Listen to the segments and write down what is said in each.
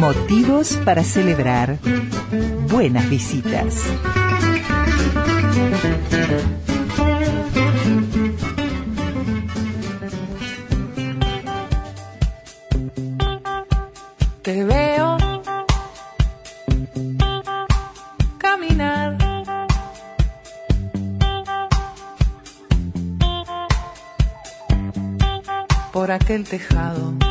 Motivos para celebrar buenas visitas. Tejado.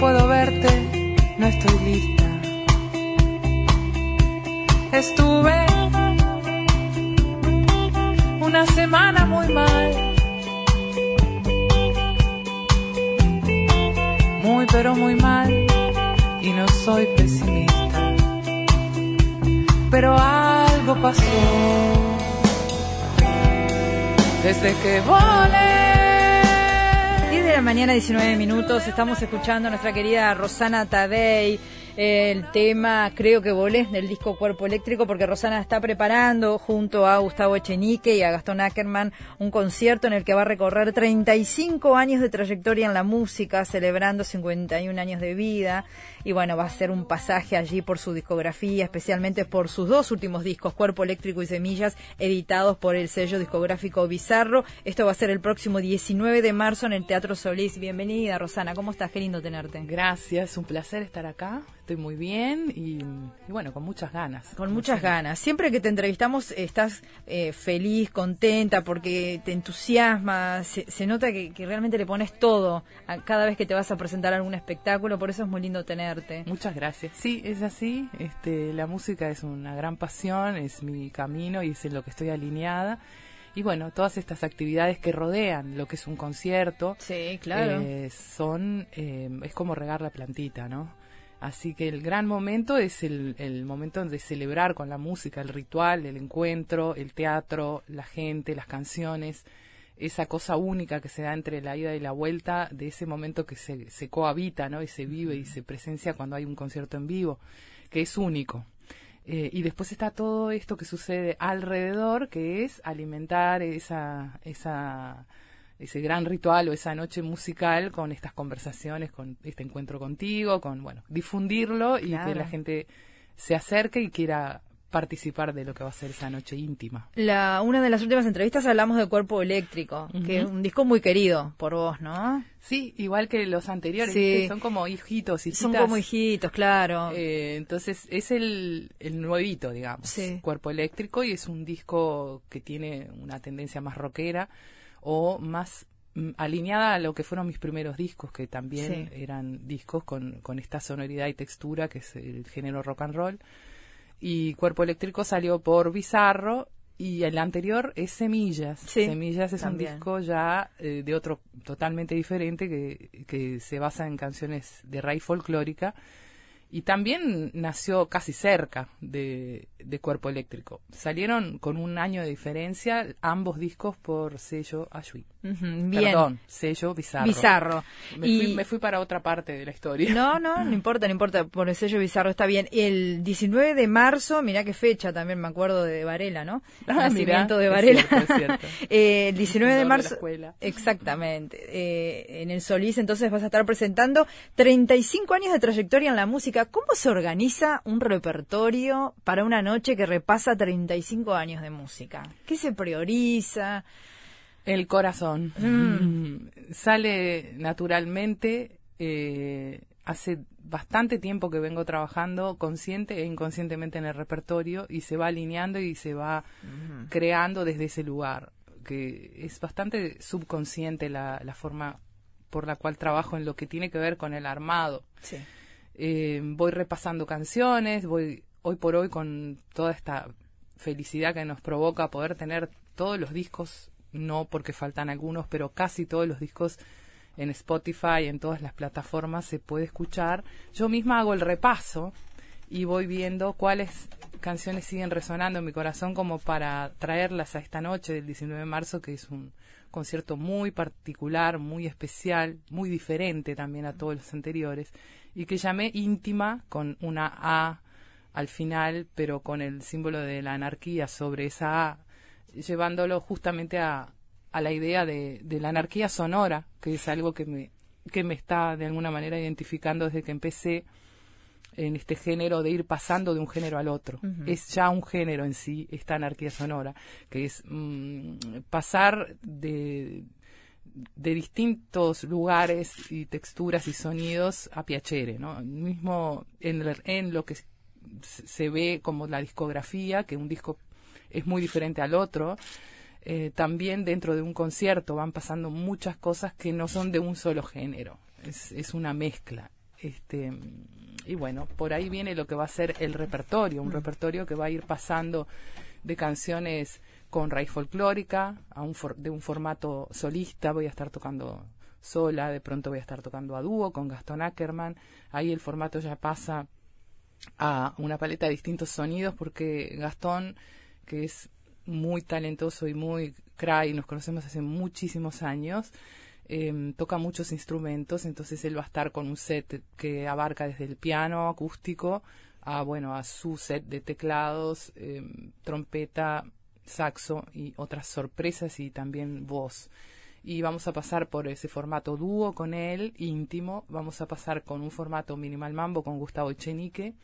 Puedo verte, no estoy lista. Estuve una semana muy mal. Muy pero muy mal y no soy pesimista. Pero algo pasó desde que volé. 10 de la mañana, 19 minutos. Estamos escuchando a nuestra querida Rosana Tadei. El tema Creo que volé del disco Cuerpo Eléctrico, porque Rosana está preparando junto a Gustavo Echenique y a Gastón Ackerman un concierto en el que va a recorrer 35 años de trayectoria en la música, celebrando 51 años de vida. Y bueno, va a ser un pasaje allí por su discografía, especialmente por sus dos últimos discos, Cuerpo Eléctrico y Semillas, editados por el sello discográfico Bizarro. Esto va a ser el próximo 19 de marzo en el Teatro Solís. Bienvenida, Rosana. ¿Cómo estás? Qué lindo tenerte. Gracias, un placer estar acá. Estoy muy bien y, y bueno, con muchas ganas. Con muchas ganas. Siempre que te entrevistamos estás eh, feliz, contenta, porque te entusiasma, se, se nota que, que, realmente le pones todo a cada vez que te vas a presentar algún espectáculo, por eso es muy lindo tenerte. Muchas gracias. Sí, es así. Este, la música es una gran pasión, es mi camino y es en lo que estoy alineada. Y bueno, todas estas actividades que rodean lo que es un concierto, sí, claro. Eh, son, eh, es como regar la plantita, ¿no? Así que el gran momento es el, momento de celebrar con la música, el ritual, el encuentro, el teatro, la gente, las canciones, esa cosa única que se da entre la ida y la vuelta, de ese momento que se, se cohabita, ¿no? Y se vive y se presencia cuando hay un concierto en vivo, que es único. Eh, y después está todo esto que sucede alrededor, que es alimentar esa, esa ese gran ritual o esa noche musical con estas conversaciones, con este encuentro contigo, con, bueno, difundirlo y claro. que la gente se acerque y quiera participar de lo que va a ser esa noche íntima. La, una de las últimas entrevistas hablamos de Cuerpo Eléctrico, uh -huh. que es un disco muy querido por vos, ¿no? Sí, igual que los anteriores, sí. son como hijitos, hijitas. Son como hijitos, claro. Eh, entonces es el, el nuevito, digamos, sí. Cuerpo Eléctrico, y es un disco que tiene una tendencia más rockera o más mm, alineada a lo que fueron mis primeros discos, que también sí. eran discos con, con esta sonoridad y textura que es el género rock and roll. Y Cuerpo Eléctrico salió por Bizarro y el anterior es Semillas. Sí, Semillas es también. un disco ya eh, de otro totalmente diferente que, que se basa en canciones de raíz folclórica y también nació casi cerca de, de, Cuerpo Eléctrico. Salieron con un año de diferencia ambos discos por sello. Uh -huh, bien. Perdón, sello Bizarro. Bizarro. Me, y... fui, me, fui, para otra parte de la historia. No, no, no importa, no importa, por el sello Bizarro está bien. El 19 de marzo, mirá qué fecha también me acuerdo de Varela, ¿no? El ah, nacimiento de Varela. Es cierto, es cierto. eh, el 19 de marzo. De exactamente. Eh, en el Solís entonces vas a estar presentando 35 años de trayectoria en la música. ¿Cómo se organiza un repertorio para una noche que repasa 35 años de música? ¿Qué se prioriza? El corazón. Mm. Sale naturalmente. Eh, hace bastante tiempo que vengo trabajando consciente e inconscientemente en el repertorio y se va alineando y se va mm. creando desde ese lugar, que es bastante subconsciente la, la, forma por la cual trabajo en lo que tiene que ver con el armado. Sí. Eh, voy repasando canciones, voy hoy por hoy con toda esta felicidad que nos provoca poder tener todos los discos, no porque faltan algunos, pero casi todos los discos en Spotify, en todas las plataformas se puede escuchar. Yo misma hago el repaso y voy viendo cuáles canciones siguen resonando en mi corazón como para traerlas a esta noche del 19 de marzo, que es un concierto muy particular, muy especial, muy diferente también a todos los anteriores, y que llamé íntima con una A al final, pero con el símbolo de la anarquía sobre esa A, llevándolo justamente a, a la idea de, de la anarquía sonora, que es algo que me, que me está de alguna manera identificando desde que empecé en este género de ir pasando de un género al otro. Es ya un género en sí, esta anarquía sonora, que es mm, pasar de, de distintos lugares y texturas y sonidos a piacere, ¿no? Mismo en, en lo que se ve como la discografía, que un disco es muy diferente al otro, eh, también dentro de un concierto van pasando muchas cosas que no son de un solo género, es, es una mezcla. Este, y bueno, por ahí viene lo que va a ser el repertorio, un mm. repertorio que va a ir pasando de canciones con raíz folclórica a un de un formato solista, voy a estar tocando sola, de pronto voy a estar tocando a dúo con Gastón Ackerman, ahí el formato ya pasa a una paleta de distintos sonidos porque Gastón, que es muy talentoso y muy cray, nos conocemos hace muchísimos años, Em, toca muchos instrumentos, entonces él va a estar con un set que abarca desde el piano acústico a bueno a su set de teclados, em, trompeta, saxo y otras sorpresas y también voz. Y vamos a pasar por ese formato dúo con él, íntimo. Vamos a pasar con un formato minimal mambo con Gustavo Echenique,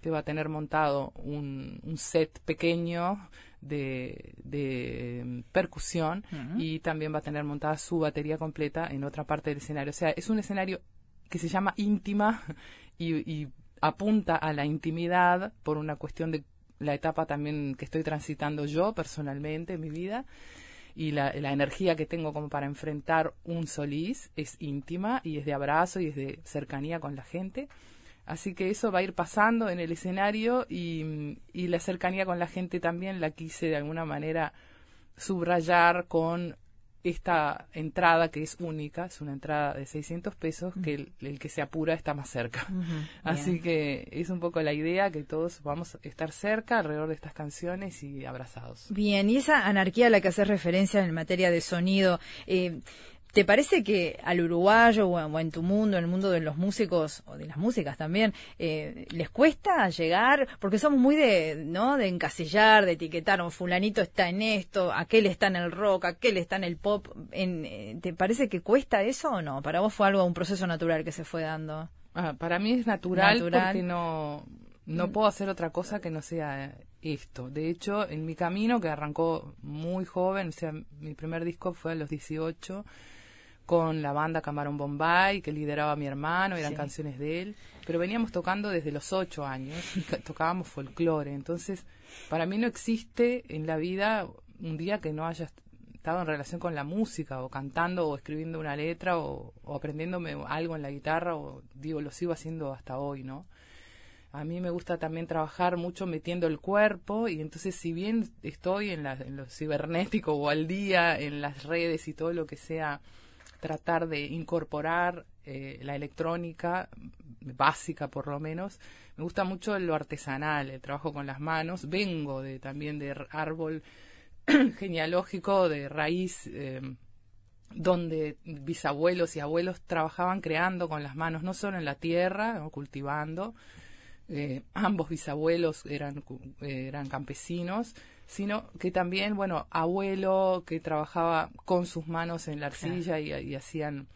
que va a tener montado un, un set pequeño de, de percusión y también va a tener montada su batería completa en otra parte del escenario. O sea, es un escenario que se llama íntima y, apunta a la intimidad por una cuestión de la etapa también que estoy transitando yo personalmente en mi vida y la, la, energía que tengo como para enfrentar un solís es íntima y es de abrazo y es de cercanía con la gente. Así que eso va a ir pasando en el escenario y, la cercanía con la gente también la quise de alguna manera subrayar con esta entrada que es única, es una entrada de 600 pesos, que el, que se apura está más cerca. Así que es un poco la idea que todos vamos a estar cerca alrededor de estas canciones y abrazados. Bien, y esa anarquía a la que haces referencia en materia de sonido, eh, ¿Te parece que al uruguayo o en, tu mundo, en el mundo de los músicos o de las músicas también, eh, les cuesta llegar? Porque somos muy de, ¿no? De encasillar, de etiquetar, un fulanito está en esto, aquel está en el rock, aquel está en el pop. En, eh, ¿Te parece que cuesta eso o no? ¿Para vos fue algo, un proceso natural que se fue dando? Ah, para mí es natural, porque no, no puedo hacer otra cosa que no sea esto. De hecho, en mi camino, que arrancó muy joven, o sea, mi primer disco fue a los 18, con la banda Camarón Bombay, que lideraba mi hermano, eran canciones de él, pero veníamos tocando desde los ocho años y tocábamos folclore. Entonces, para mí no existe en la vida un día que no haya estado en relación con la música, o cantando, o escribiendo una letra, o, o aprendiéndome algo en la guitarra, o digo, lo sigo haciendo hasta hoy, ¿no? A mí me gusta también trabajar mucho metiendo el cuerpo y entonces si bien estoy en, la, en lo cibernético o al día, en las redes y todo lo que sea tratar de incorporar eh, la electrónica básica por lo menos. Me gusta mucho lo artesanal, el trabajo con las manos. Vengo de también de árbol genealógico, de raíz, eh, donde bisabuelos y abuelos trabajaban creando con las manos, no solo en la tierra, cultivando. Eh, ambos bisabuelos eran, eran campesinos sino que también, bueno, abuelo que trabajaba con sus manos en la arcilla y, hacían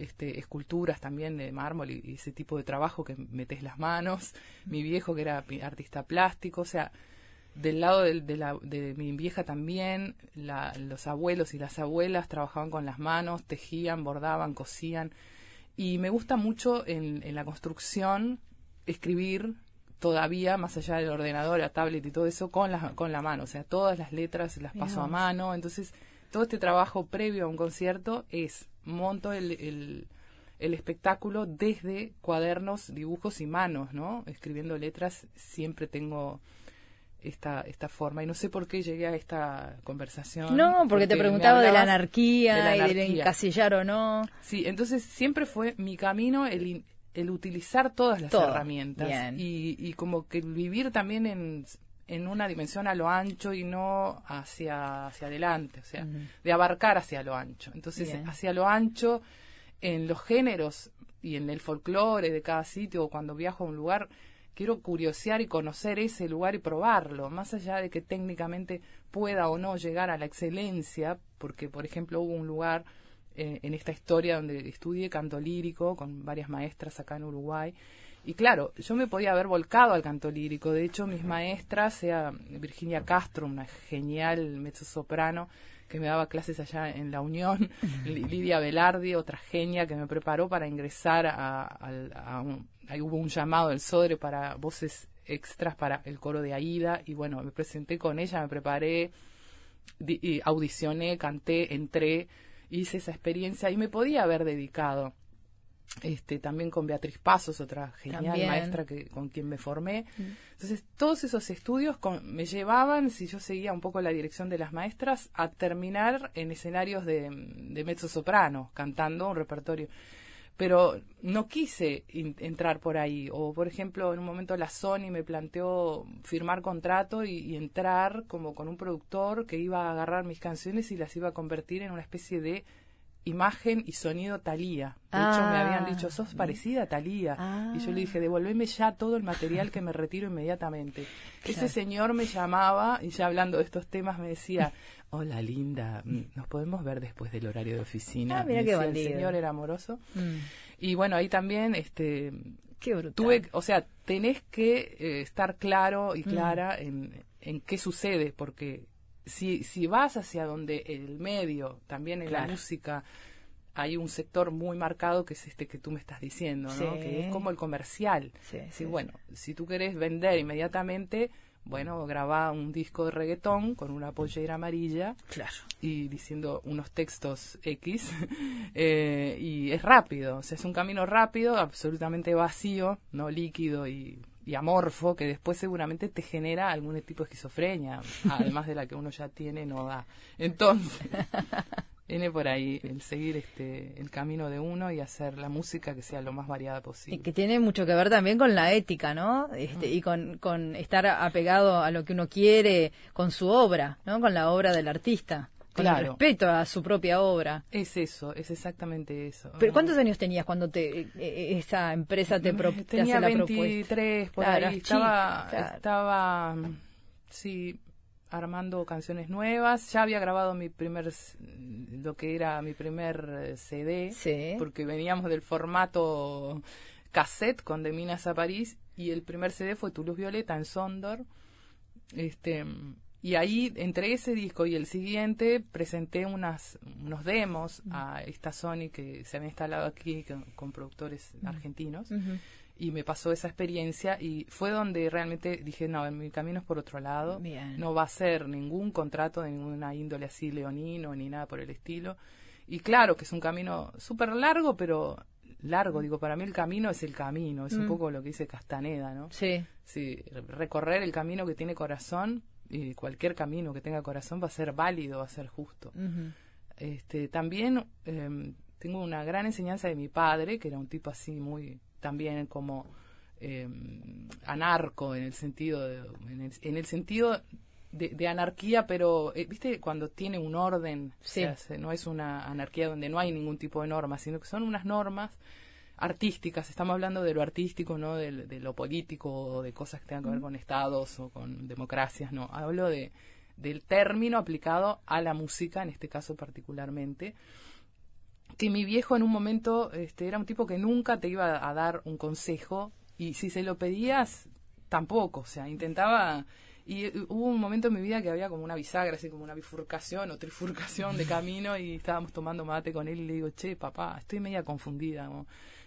este, esculturas también de mármol y, ese tipo de trabajo que metes las manos, mi viejo que era artista plástico, o sea, del lado de, la, de mi vieja también, los abuelos y las abuelas trabajaban con las manos, tejían, bordaban, cosían, y me gusta mucho en, en la construcción escribir todavía más allá del ordenador, la tablet y todo eso con la, con la mano, o sea, todas las letras las paso a mano, entonces todo este trabajo previo a un concierto es monto el, el espectáculo desde cuadernos, dibujos y manos, ¿no? Escribiendo letras siempre tengo esta, esta forma. Y no sé por qué llegué a esta conversación. No, porque, te preguntaba de la anarquía, y del encasillar o no. Sí, entonces siempre fue mi camino el, el utilizar todas las herramientas. Y, y como que vivir también en, en una dimensión a lo ancho y no hacia, hacia adelante, o sea, de abarcar hacia lo ancho. Entonces, hacia lo ancho, en los géneros y en el folclore de cada sitio, o cuando viajo a un lugar, quiero curiosear y conocer ese lugar y probarlo, más allá de que técnicamente pueda o no llegar a la excelencia, porque por ejemplo hubo un lugar eh, en esta historia donde estudié canto lírico con varias maestras acá en Uruguay, y claro, yo me podía haber volcado al canto lírico, de hecho mis maestras, sea Virginia Castro, una genial mezzosoprano, que me daba clases allá en la Unión, Lidia Velardi, otra genia que me preparó para ingresar a, a un, ahí hubo un llamado del Sodre para voces extras para el coro de Aida. Y bueno, me presenté con ella, me preparé, audicioné, canté, entré, hice esa experiencia y me podía haber dedicado. Este, también con Beatriz Pasos, otra genial maestra que, con quien me formé. Mm. Entonces, todos esos estudios me llevaban, si yo seguía un poco la dirección de las maestras, a terminar en escenarios de, de mezzo soprano, cantando un repertorio pero no quise entrar por ahí. O, por ejemplo, en un momento la Sony me planteó firmar contrato y, entrar como con un productor que iba a agarrar mis canciones y las iba a convertir en una especie de imagen y sonido Talía. De hecho, me habían dicho, sos ah. parecida a Talía. Y yo le dije, devolveme ya todo el material que me retiro inmediatamente. Ese señor me llamaba y ya hablando de estos temas me decía, hola linda, mm, nos podemos ver después del horario de oficina. Ah, mira qué El señor era amoroso. Mm. Y bueno, ahí también, este, tuve, o sea, tenés que eh, estar claro y mm. clara en, en qué sucede, porque si, si vas hacia donde el medio, también en la música, hay un sector muy marcado que es este que tú me estás diciendo, ¿no? Que es como el comercial. Sí, bueno, si tú querés vender inmediatamente, bueno, graba un disco de reggaetón con una pollera amarilla claro. y diciendo unos textos X eh, y es rápido, o sea, es un camino rápido, absolutamente vacío, no líquido y y amorfo que después seguramente te genera algún tipo de esquizofrenia, además de la que uno ya tiene, no da. Entonces, viene por ahí el seguir este el camino de uno y hacer la música que sea lo más variada posible. Y que tiene mucho que ver también con la ética, ¿no? Este, Y con, con estar apegado a lo que uno quiere con su obra, ¿no? Con la obra del artista con claro. respeto a su propia obra. Es eso, es exactamente eso. Pero ¿cuántos años tenías cuando te eh, eh, esa empresa te, pro, Tenía la 23 por ahí. Estaba, estaba, sí, armando canciones nuevas. Ya había grabado mi primer, lo que era mi primer eh, CD, porque veníamos del formato cassette con De Minas a París y el primer CD fue Tu Luz Violeta en Sondor. Este, y ahí, entre ese disco y el siguiente, presenté unas, unos demos a esta Sony que se había instalado aquí con, productores argentinos. Y me pasó esa experiencia y fue donde realmente dije, no, mi camino es por otro lado. No va a ser ningún contrato de ninguna índole así leonino ni nada por el estilo. Y claro que es un camino súper largo, pero largo, digo, para mí el camino es el camino, es un mm. poco lo que dice Castaneda, ¿no? Sí. Sí, recorrer el camino que tiene corazón y cualquier camino que tenga corazón va a ser válido, va a ser justo. este, también em, tengo una gran enseñanza de mi padre, que era un tipo así muy, también como em, anarco en el sentido de, en, el, sentido de, anarquía, pero eh, viste cuando tiene un orden, no es una anarquía donde no hay ningún tipo de normas, sino que son unas normas artísticas, estamos hablando de lo artístico, no de, lo político o de cosas que tengan que ver con estados o con democracias, no, hablo de del término aplicado a la música, en este caso particularmente, que mi viejo en un momento este, era un tipo que nunca te iba a dar un consejo y si se lo pedías, tampoco, o sea, intentaba... Y hubo un momento en mi vida que había como una bisagra, así como una bifurcación o trifurcación de camino y estábamos tomando mate con él y le digo, che, papá, estoy media confundida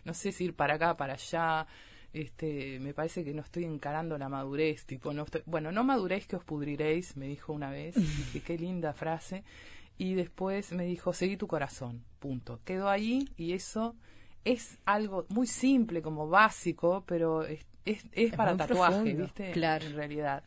no sé si ir para acá, para allá, este, me parece que no estoy encarando la madurez, tipo, no estoy, bueno, no maduréis que os pudriréis, me dijo una vez, dije, qué linda frase, y después me dijo, seguí tu corazón, punto. Quedó ahí y eso es algo muy simple, como básico, pero es, es, para tatuaje, ¿viste? Claro. En realidad.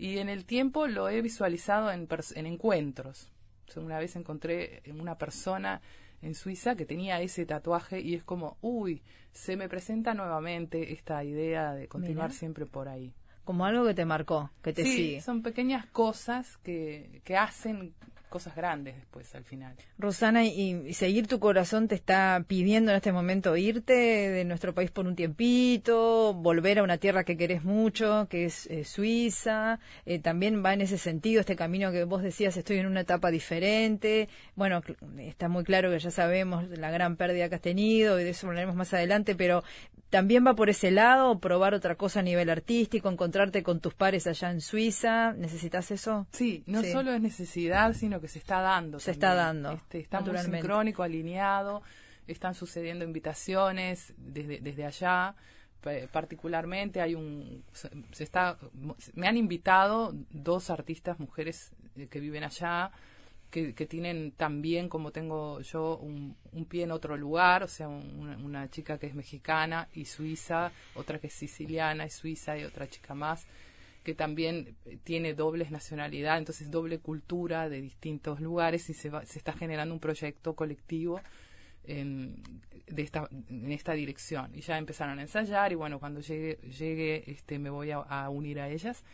Y en el tiempo lo he visualizado en, en encuentros. una vez encontré una persona en Suiza que tenía ese tatuaje y es como, uy, se me presenta nuevamente esta idea de continuar siempre por ahí. Como algo que te marcó, que te sí, sigue. Son pequeñas cosas que, que hacen cosas grandes después al final. Rosana, y, seguir tu corazón te está pidiendo en este momento irte de nuestro país por un tiempito, volver a una tierra que querés mucho, que es eh, Suiza. Eh, también va en ese sentido este camino que vos decías, estoy en una etapa diferente. Bueno, está muy claro que ya sabemos la gran pérdida que has tenido y de eso hablaremos más adelante, pero también va por ese lado, probar otra cosa a nivel artístico, encontrarte con tus pares allá en Suiza. ¿Necesitas eso? Sí, no solo es necesidad, sino que se está dando. Se está dando. Este, está muy sincrónico, alineado, están sucediendo invitaciones desde, desde allá. Particularmente hay un se está me han invitado dos artistas mujeres eh, que viven allá que, tienen también como tengo yo un, pie en otro lugar, o sea, una, chica que es mexicana y suiza, otra que es siciliana y suiza y otra chica más que también eh, tiene dobles nacionalidad, entonces doble cultura de distintos lugares y se, se está generando un proyecto colectivo en, de esta, en esta dirección. Y ya empezaron a ensayar y bueno, cuando llegue, llegue este, me voy a, unir a ellas.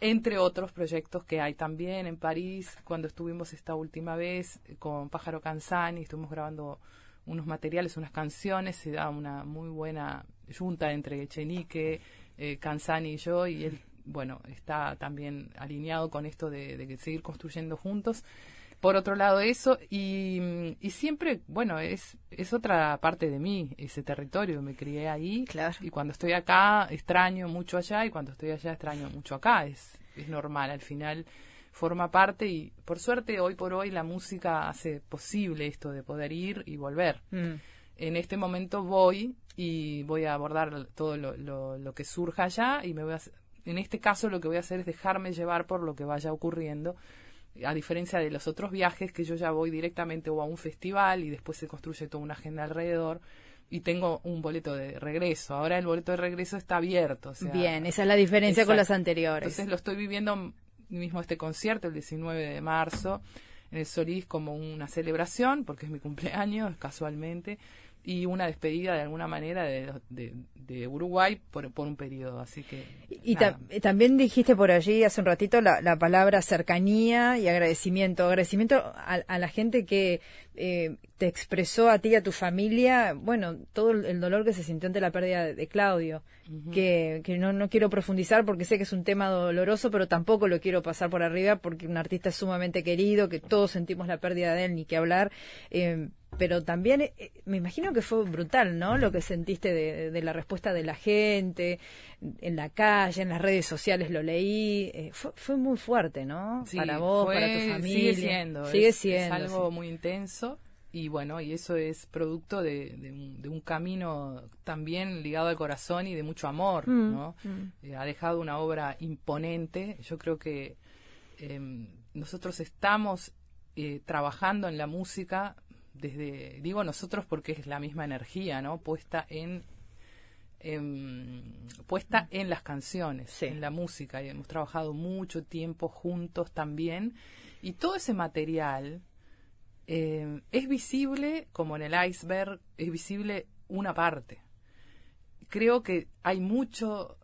Entre otros proyectos que hay también en París, cuando estuvimos esta última vez con Pájaro Canzani, estuvimos grabando unos materiales, unas canciones, se da una muy buena junta entre Chenique, eh, Canzani y yo, y él bueno, está también alineado con esto de, seguir construyendo juntos. Por otro lado, eso, y, y, siempre, bueno, es, es otra parte de mí, ese territorio, me crié ahí. Claro. Y cuando estoy acá, extraño mucho allá, y cuando estoy allá, extraño mucho acá. Es, es normal, al final forma parte, y por suerte, hoy por hoy, la música hace posible esto de poder ir y volver. Mm. En este momento voy y voy a abordar todo lo, lo, lo que surja allá y me voy a en este caso lo que voy a hacer es dejarme llevar por lo que vaya ocurriendo, a diferencia de los otros viajes que yo ya voy directamente o a un festival y después se construye toda una agenda alrededor y tengo un boleto de regreso. Ahora el boleto de regreso está abierto. Bien, esa es la diferencia con las anteriores. Entonces lo estoy viviendo mismo este concierto el 19 de marzo en el Solís como una celebración, porque es mi cumpleaños, casualmente, y una despedida de alguna manera de, de, Uruguay por, por, un periodo. Así que. Y también dijiste por allí hace un ratito la, la, palabra cercanía y agradecimiento. Agradecimiento a, la gente que eh, te expresó a ti y a tu familia, bueno, todo el dolor que se sintió ante la pérdida de, Claudio. Que, que no, no quiero profundizar porque sé que es un tema doloroso, pero tampoco lo quiero pasar por arriba porque un artista es sumamente querido, que todos sentimos la pérdida de él, ni que hablar. Eh, pero también eh, me imagino que fue brutal, ¿no? Lo que sentiste de, la respuesta de la gente, en la calle, en las redes sociales lo leí, eh, fue, muy fuerte, ¿no? para vos, para tu familia. Sigue siendo. Sigue siendo. Es algo muy intenso y bueno, y eso es producto de, un, camino también ligado al corazón y de mucho amor, mm, ¿no? Mm. Eh, ha dejado una obra imponente. Yo creo que em, nosotros estamos trabajando en la música desde, digo nosotros porque es la misma energía, ¿no? Puesta en, puesta en las canciones, en la música, y hemos trabajado mucho tiempo juntos también, y todo ese material eh, es visible, como en el iceberg, es visible una parte. Creo que hay mucho,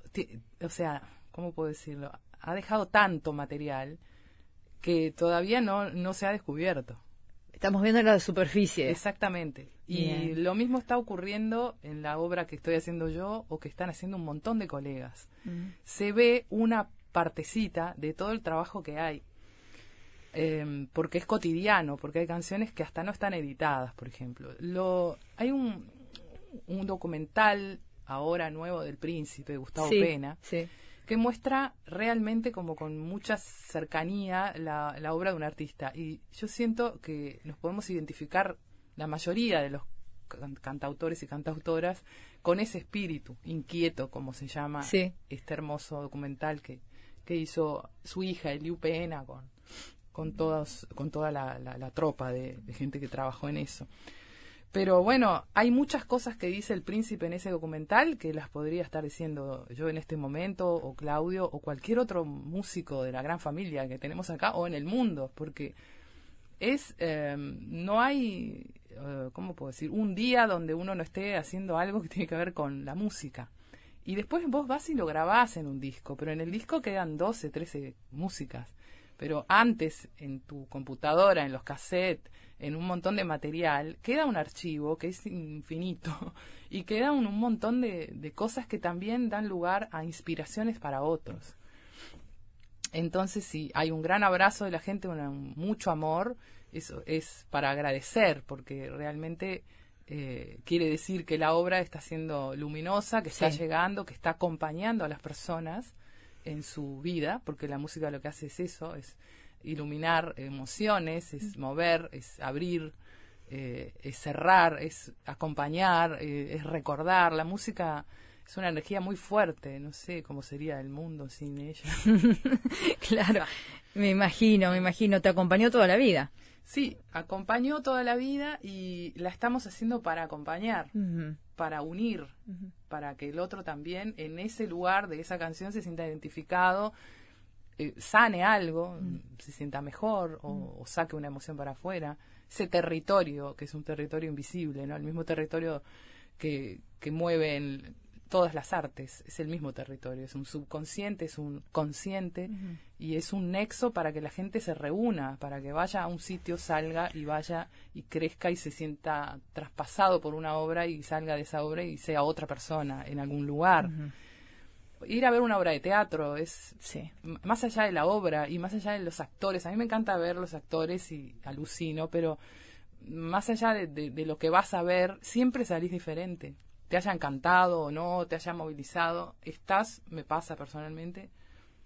o sea, ¿cómo puedo decirlo? Ha dejado tanto material que todavía no, no se ha descubierto. Estamos viendo la superficie. Exactamente. Y lo mismo está ocurriendo en la obra que estoy haciendo yo o que están haciendo un montón de colegas. Mm. Se ve una partecita de todo el trabajo que hay. Em, porque es cotidiano, porque hay canciones que hasta no están editadas, por ejemplo. Lo, hay un, un documental ahora nuevo del príncipe, de Gustavo Pena, sí que muestra realmente como con mucha cercanía la, la obra de un artista. Y yo siento que nos podemos identificar la mayoría de los cantautores y cantautoras con ese espíritu inquieto, como se llama este hermoso documental que, que hizo su hija Eliu Pena con, con, todos, con toda la, la, tropa de, gente que trabajó en eso. Pero bueno, hay muchas cosas que dice el príncipe en ese documental que las podría estar diciendo yo en este momento, o Claudio, o cualquier otro músico de la gran familia que tenemos acá, o en el mundo, porque es, em, no hay, eh, ¿cómo puedo decir? Un día donde uno no esté haciendo algo que tiene que ver con la música. Y después vos vas y lo grabás en un disco, pero en el disco quedan 12, 13 músicas. Pero antes, en tu computadora, en los cassettes, en un montón de material, queda un archivo que es infinito y queda un, montón de, de, cosas que también dan lugar a inspiraciones para otros. Entonces, sí, hay un gran abrazo de la gente, un mucho amor, eso es para agradecer, porque realmente eh, quiere decir que la obra está siendo luminosa, que está llegando, que está acompañando a las personas en su vida, porque la música lo que hace es eso, es iluminar emociones, es mover, es abrir, eh, es cerrar, es acompañar, eh, es recordar. La música es una energía muy fuerte, no sé cómo sería el mundo sin ella. claro, me imagino, me imagino, te acompañó toda la vida. Sí, acompañó toda la vida y la estamos haciendo para acompañar, para unir, para que el otro también en ese lugar de esa canción se sienta identificado, eh, sane algo, se sienta mejor o, saque una emoción para afuera. Ese territorio, que es un territorio invisible, ¿no? El mismo territorio que, que mueve en, todas las artes, es el mismo territorio, es un subconsciente, es un consciente y es un nexo para que la gente se reúna, para que vaya a un sitio, salga y vaya y crezca y se sienta traspasado por una obra y salga de esa obra y sea otra persona en algún lugar. Ir a ver una obra de teatro es más allá de la obra y más allá de los actores. A mí me encanta ver los actores y alucino, pero más allá de lo que vas a ver, siempre salís diferente te haya encantado o no, te haya movilizado, estás, me pasa personalmente,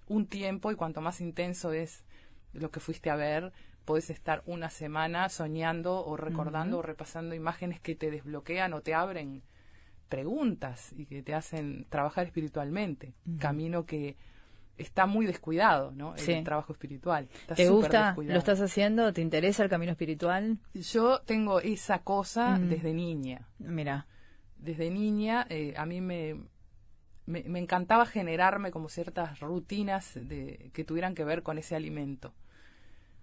un tiempo y cuanto más intenso es lo que fuiste a ver, puedes estar una semana soñando o recordando o repasando imágenes que te desbloquean o te abren preguntas y que te hacen trabajar espiritualmente, camino que está muy descuidado, ¿no? El trabajo espiritual. ¿Te gusta? ¿Lo estás haciendo? ¿Te interesa el camino espiritual? Yo tengo esa cosa desde niña. Mira desde niña eh, a mí me, me, encantaba generarme como ciertas rutinas de, que tuvieran que ver con ese alimento.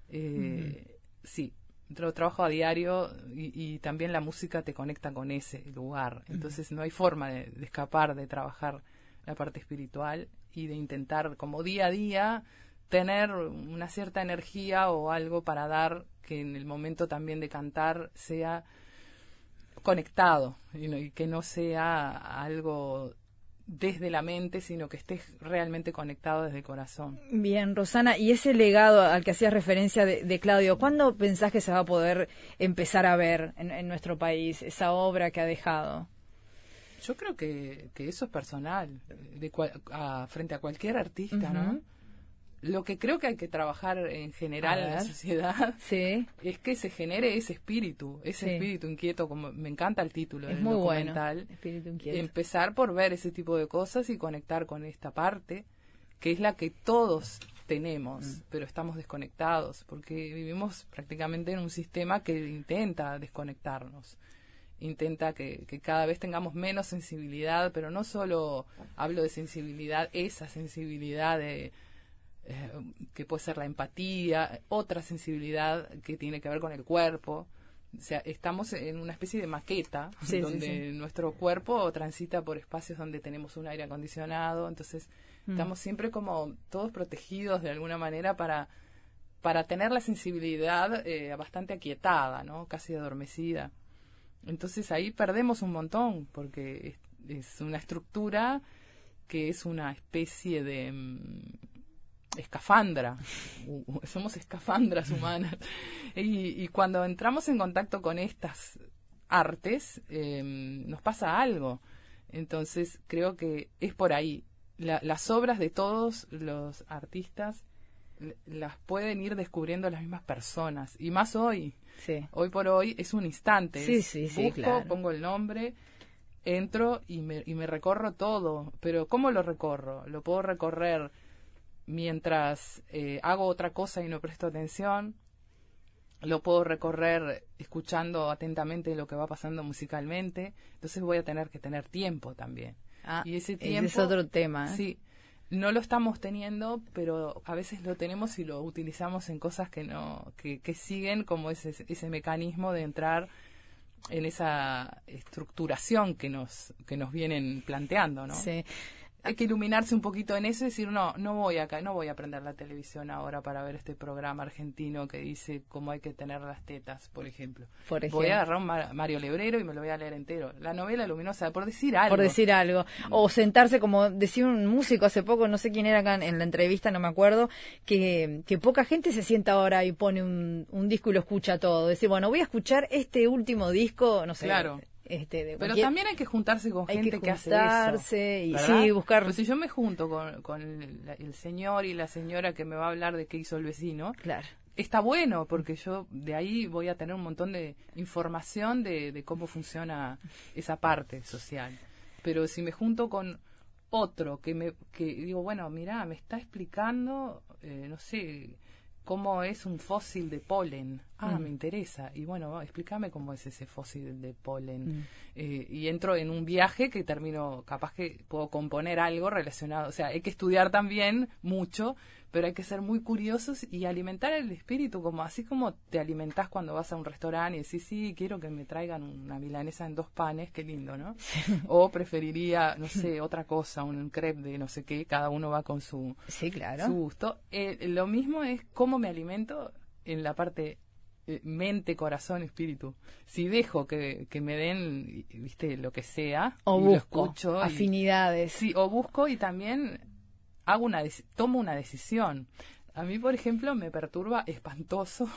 Eh, Sí, lo trabajo a diario y, también la música te conecta con ese lugar. Entonces no hay forma de, escapar de trabajar la parte espiritual y de intentar como día a día tener una cierta energía o algo para dar que en el momento también de cantar sea conectado y, que no sea algo desde la mente, sino que estés realmente conectado desde el corazón. Bien, Rosana, y ese legado al que hacías referencia de, Claudio, ¿cuándo pensás que se va a poder empezar a ver en, nuestro país esa obra que ha dejado? Yo creo que, eso es personal, de frente a cualquier artista, ¿no? Lo que creo que hay que trabajar en general en la sociedad es que se genere ese espíritu, ese espíritu inquieto, como me encanta el título es muy documental. espíritu inquieto. Empezar por ver ese tipo de cosas y conectar con esta parte, que es la que todos tenemos, mm. pero estamos desconectados, porque vivimos prácticamente en un sistema que intenta desconectarnos intenta que, que, cada vez tengamos menos sensibilidad, pero no solo hablo de sensibilidad, esa sensibilidad de, eh, que puede ser la empatía, otra sensibilidad que tiene que ver con el cuerpo. O sea, estamos en una especie de maqueta donde nuestro cuerpo transita por espacios donde tenemos un aire acondicionado, entonces mm. estamos siempre como todos protegidos de alguna manera para para tener la sensibilidad eh, bastante aquietada, ¿no? Casi adormecida. Entonces ahí perdemos un montón porque es una estructura que es una especie de mm, escafandra, somos escafandras humanas. Y, cuando entramos en contacto con estas artes, em, nos pasa algo. Entonces creo que es por ahí. las obras de todos los artistas las pueden ir descubriendo las mismas personas. Y más hoy. Hoy por hoy es un instante. Sí, busco, pongo el nombre, entro y me, y me recorro todo. Pero ¿cómo lo recorro? Lo puedo recorrer mientras eh, hago otra cosa y no presto atención, lo puedo recorrer escuchando atentamente lo que va pasando musicalmente, entonces voy a tener que tener tiempo también. Ah, y ese ese tiempo es otro tema. ¿eh? Sí, no lo estamos teniendo, pero a veces lo tenemos y lo utilizamos en cosas que no, que, que siguen como ese, ese mecanismo de entrar en esa estructuración que nos, que nos vienen planteando, ¿no? Sí. Hay que iluminarse un poquito en eso y decir, no, no voy acá, no voy a prender la televisión ahora para ver este programa argentino que dice cómo hay que tener las tetas, por ejemplo. Por Voy a agarrar un Mar- Mario Lebrero y me lo voy a leer entero. La novela luminosa, por decir algo. Por decir algo. O sentarse, como decía un músico hace poco, no sé quién era acá en la entrevista, no me acuerdo, que, que poca gente se sienta ahora y pone un, un disco y lo escucha todo. Decir, bueno, voy a escuchar este último disco, no sé. Claro. Este, de Pero también hay que juntarse con Hay que gente que, hace eso. juntarse y sí, buscar- Pues si yo me junto con, con el, el señor y la señora que me va a hablar de qué hizo el vecino, Claro. está bueno porque yo de ahí voy a tener un montón de información de, de cómo funciona esa parte social. Pero si me junto con otro que me que digo, bueno, mira, me está explicando, eh, no sé, cómo es un fósil de polen. Ah, Mm. me interesa. Y bueno, explícame cómo es ese fósil de polen. Mm. Eh, y entro en un viaje que termino, capaz que puedo componer algo relacionado. O sea, hay que estudiar también mucho, pero hay que ser muy curiosos y alimentar el espíritu, como así como te alimentás cuando vas a un restaurante y decís, sí, quiero que me traigan una milanesa en dos panes, qué lindo, ¿no? O preferiría, no sé, otra cosa, un crepe de no sé qué, cada uno va con su, Sí, claro. su gusto. Eh, lo mismo es cómo me alimento en la parte eh, mente, corazón, espíritu. Si dejo que, que me den, viste, lo que sea, O y lo busco escucho, y- afinidades. sí, o busco y también hago una tomo una decisión. A mí, por ejemplo, me perturba espantoso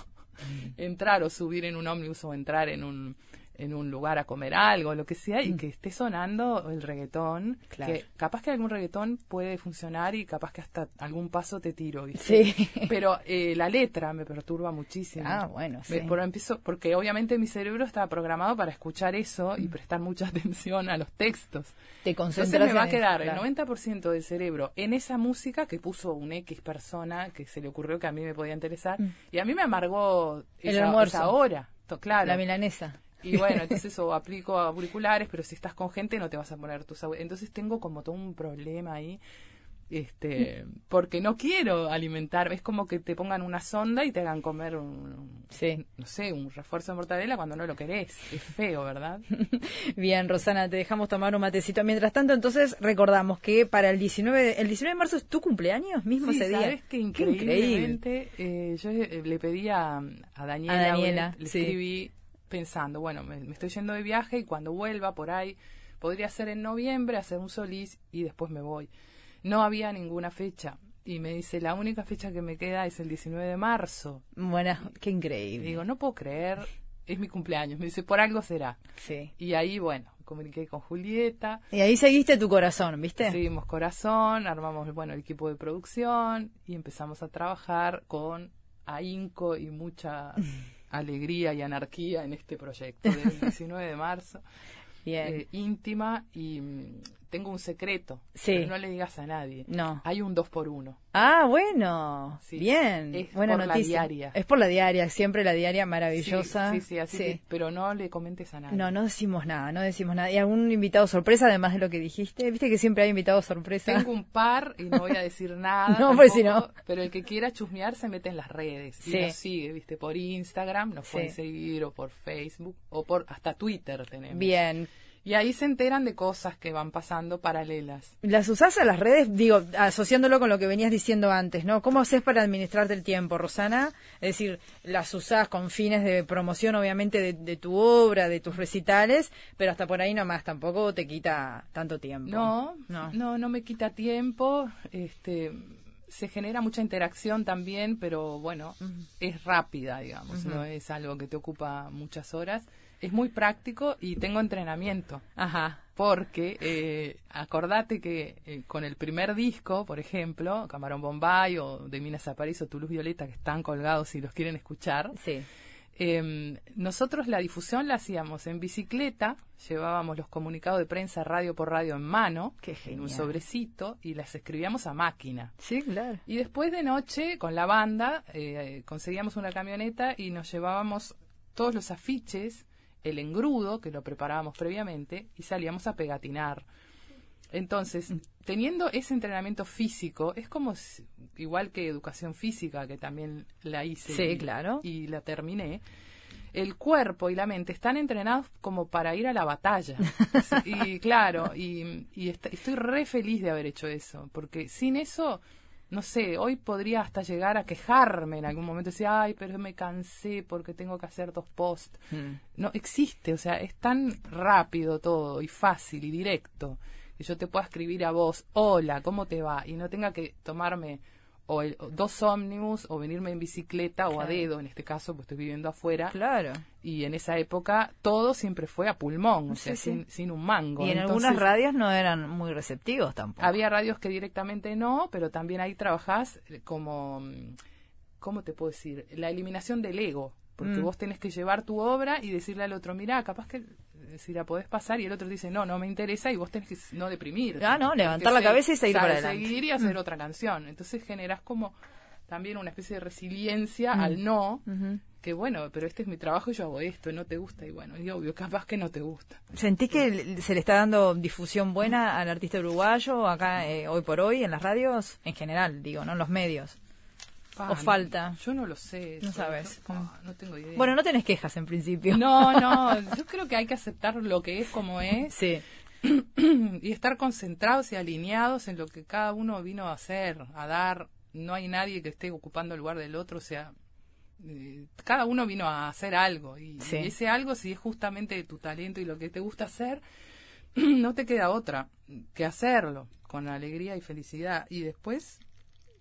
Mm. entrar o subir en un ómnibus o entrar en un en un lugar a comer algo, lo que sea, y Mm. que esté sonando el reggaetón, Claro. que capaz que algún reggaetón puede funcionar y capaz que hasta algún paso te tiro, ¿viste? Sí. Pero eh, la letra me perturba muchísimo. Ah, bueno, sí. por- empiezo, porque obviamente mi cerebro está programado para escuchar eso Mm. y prestar mucha atención a los textos. Te Entonces concentras me va a quedar claro. el 90% del cerebro en esa música que puso un X persona que se le ocurrió que a mí me podía interesar. Mm. Y a mí me amargó El esa, almuerzo. esa hora. Claro. La milanesa. Y bueno, entonces o aplico auriculares, pero si estás con gente no te vas a poner tus au- Entonces tengo como todo un problema ahí. Este, porque no quiero alimentar, es como que te pongan una sonda y te hagan comer un, Sí. no sé, un refuerzo de mortadela cuando no lo querés. Es feo, ¿verdad? Bien, Rosana, te dejamos tomar un matecito. Mientras tanto, entonces recordamos que para el 19 de, el 19 de marzo es tu cumpleaños mismo Sí, ese día. ¿sabes qué? Increíblemente, eh, yo le pedí a, a Daniela, A Daniela, le sí. escribí pensando, bueno, me, me estoy yendo de viaje y cuando vuelva por ahí, podría ser en noviembre, hacer un solís y después me voy. No había ninguna fecha. Y me dice, la única fecha que me queda es el 19 de marzo. Bueno, qué Y increíble. digo, no puedo creer, es mi cumpleaños. Me dice, por algo será. Sí. Y ahí, bueno, comuniqué con Julieta, Y ahí seguiste tu corazón, ¿viste? Seguimos corazón, armamos bueno el equipo de producción y empezamos a trabajar con ahínco y mucha alegría y anarquía en este proyecto del 19 de marzo. Bien. eh, íntima y tengo un secreto, Sí. pero no le digas a nadie. No. Hay un 2 por 1 Ah, bueno. Sí. Bien. Es Buena por la noticia. diaria. Es por la diaria, siempre la diaria maravillosa. Sí, sí, sí, así que- pero no le comentes a nadie. No, no decimos nada, no decimos nada. ¿Y algún invitado sorpresa además de lo que dijiste? ¿Viste que siempre hay invitados sorpresa? Tengo un par y no voy a decir nada. No, pues si no. Pero el que quiera chusmear se mete en las redes y nos sigue, ¿viste? Por Instagram nos pueden seguir o por Facebook o por hasta Twitter tenemos. Bien. Y ahí se enteran de cosas que van pasando paralelas. ¿Las usás a las redes? Digo, asociándolo con lo que venías diciendo antes, ¿no? ¿Cómo haces para administrarte el tiempo, Rosana? Es decir, las usás con fines de promoción, obviamente, de, de tu obra, de tus recitales, pero hasta por ahí nomás, tampoco te quita tanto tiempo. No, No. no, no, me quita tiempo. Este, se genera mucha interacción también, pero bueno, es rápida, digamos. No es algo que te ocupa muchas horas. Es muy práctico y tengo entrenamiento. Ajá. Porque eh, acordate que eh, con el primer disco, por ejemplo, Camarón Bombay o De Minas a París o Toulouse Violeta, que están colgados si los quieren escuchar, Sí. Em, nosotros la difusión la hacíamos en bicicleta, llevábamos los comunicados de prensa radio por radio en mano, Qué en un sobrecito, y las escribíamos a máquina. Sí, claro. Y después de noche, con la banda, eh, conseguíamos una camioneta y nos llevábamos todos los afiches, el engrudo, que lo preparábamos previamente, y salíamos a pegatinar. Entonces, teniendo ese entrenamiento físico, es como si- igual que educación física, que también la hice Sí, y, claro. y la terminé, el cuerpo y la mente están entrenados como para ir a la batalla. y claro, y, y est- estoy re feliz de haber hecho eso, porque sin eso, no sé, hoy podría hasta llegar a quejarme en algún momento, decir, ay, pero me cansé porque tengo que hacer dos posts. Mm. No existe, o sea, es tan rápido todo y fácil y directo que yo te pueda escribir a vos, hola, ¿cómo te va? Y no tenga que tomarme o, el- o dos ómnibus o venirme en bicicleta o a dedo en este caso, pues estoy viviendo afuera. Claro. Y en esa época todo siempre fue a pulmón, o Sí, sea, sí. Sin, sin un mango. Y en Entonces, algunas radios no eran muy receptivos tampoco. Había radios que directamente no, pero también ahí trabajás eh, como, mm, ¿cómo te puedo decir? La eliminación del ego. Porque Mm. vos tenés que llevar tu obra y decirle al otro, mira, capaz que eh, si la podés pasar y el otro dice, no, no me interesa y vos tenés que no deprimir. Ah, no, levantar la cabeza y seguir para adelante. Mm. Seguir y hacer otra canción. Entonces generás como también una especie de resiliencia Mm. al no, que bueno, pero este es mi trabajo y yo hago esto, no te gusta y bueno, y obvio, capaz que no te gusta. ¿Sentís que se le está dando difusión buena al artista uruguayo acá eh, hoy por hoy en las radios? En general, digo, ¿no? En los medios. Pa, ¿O falta? Yo no lo sé. No sabes. yo- ah, no tengo idea. Bueno, no tenés quejas en principio. No, no, yo creo que hay que aceptar lo que es como es Sí. y estar concentrados y alineados en lo que cada uno vino a hacer, a dar. No hay nadie que esté ocupando el lugar del otro, o sea, eh, cada uno vino a hacer algo y, Sí. y ese algo, si es justamente tu talento y lo que te gusta hacer, no te queda otra que hacerlo con alegría y felicidad y después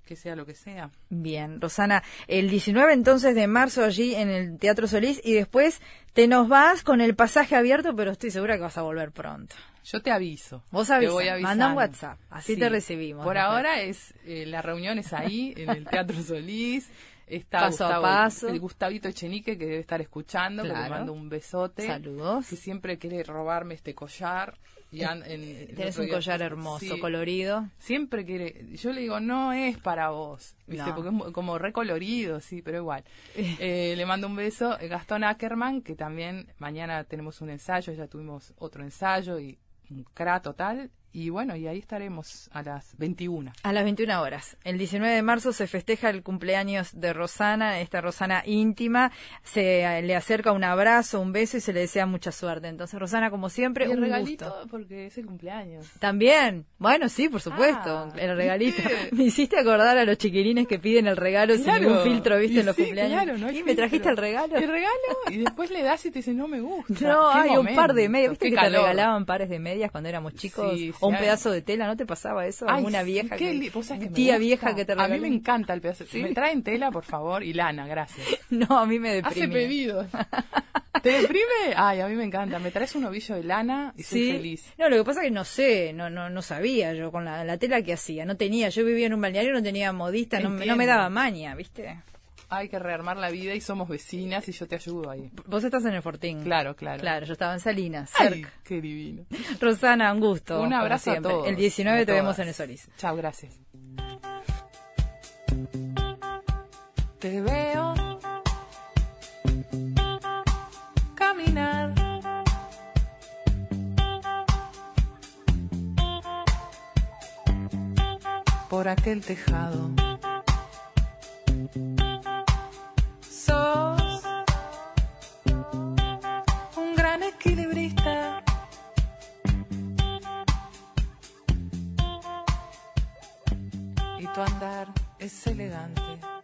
que sea lo que sea. Bien, Rosana, el 19 entonces de marzo allí en el Teatro Solís y después te nos vas con el pasaje abierto, pero estoy segura que vas a volver pronto. Yo te aviso. Vos Te avisa, voy manda un WhatsApp, así te recibimos Por después. ahora es eh, la reunión es ahí en el Teatro Solís. Está Paso a Gustavo- paso. el Gustavito Echenique que debe estar escuchando, que le Claro. mando un besote. Saludos. Que siempre quiere robarme este collar. Y an- en- el Tenés otro un día- collar hermoso, Sí. colorido. Siempre quiere, yo le digo, no es para vos, ¿viste? No. Porque es como recolorido, sí, pero igual. Eh, le mando un beso. Eh, Gastón Ackerman, que también mañana tenemos un ensayo, ya tuvimos otro ensayo y un cra total. Y bueno, y ahí estaremos a las 21. A las 21 horas. El 19 de marzo se festeja el cumpleaños de Rosana, esta Rosana íntima. Se eh, le acerca un abrazo, un beso y se le desea mucha suerte. Entonces, Rosana, como siempre, Y el un regalito, gusto. porque es el cumpleaños. También. Bueno, sí, por supuesto. Ah, el regalito. Me hiciste acordar a los chiquilines que piden el regalo sin ningún filtro, ¿viste? Y en los sí, cumpleaños. claro, no hay y me filtro. trajiste el regalo. El regalo, y después le das y te dice, no me gusta. No, hay un par de medias. ¿Viste qué que te regalaban pares de medias cuando éramos chicos? Sí, o un pedazo de tela, ¿no te pasaba eso? Ay, Una sí, vieja qué que, vos tía vieja que te A mí me encanta el pedazo. ¿Sí? Me traen tela, por favor, y lana, gracias. No, a mí me deprime. Hace pedidos. ¿Te deprime? Ay, a mí me encanta. Me traes un ovillo de lana y soy Sí. feliz. No, lo que pasa es que no sé, no, no, no sabía yo con la, la tela que hacía. No tenía, yo vivía en un balneario, no tenía modista, no, me- no me daba maña, ¿viste? Hay que rearmar la vida y somos vecinas y yo te ayudo ahí. Vos estás en el Fortín. Claro, claro. Claro, yo estaba en Salinas, Ay, cerca. qué divino. Rosana, un gusto. Un abrazo a todos. El 19 y a te vemos en el Solís. Chao, gracias. Te veo caminar. Por aquel tejado. Andar es elegante.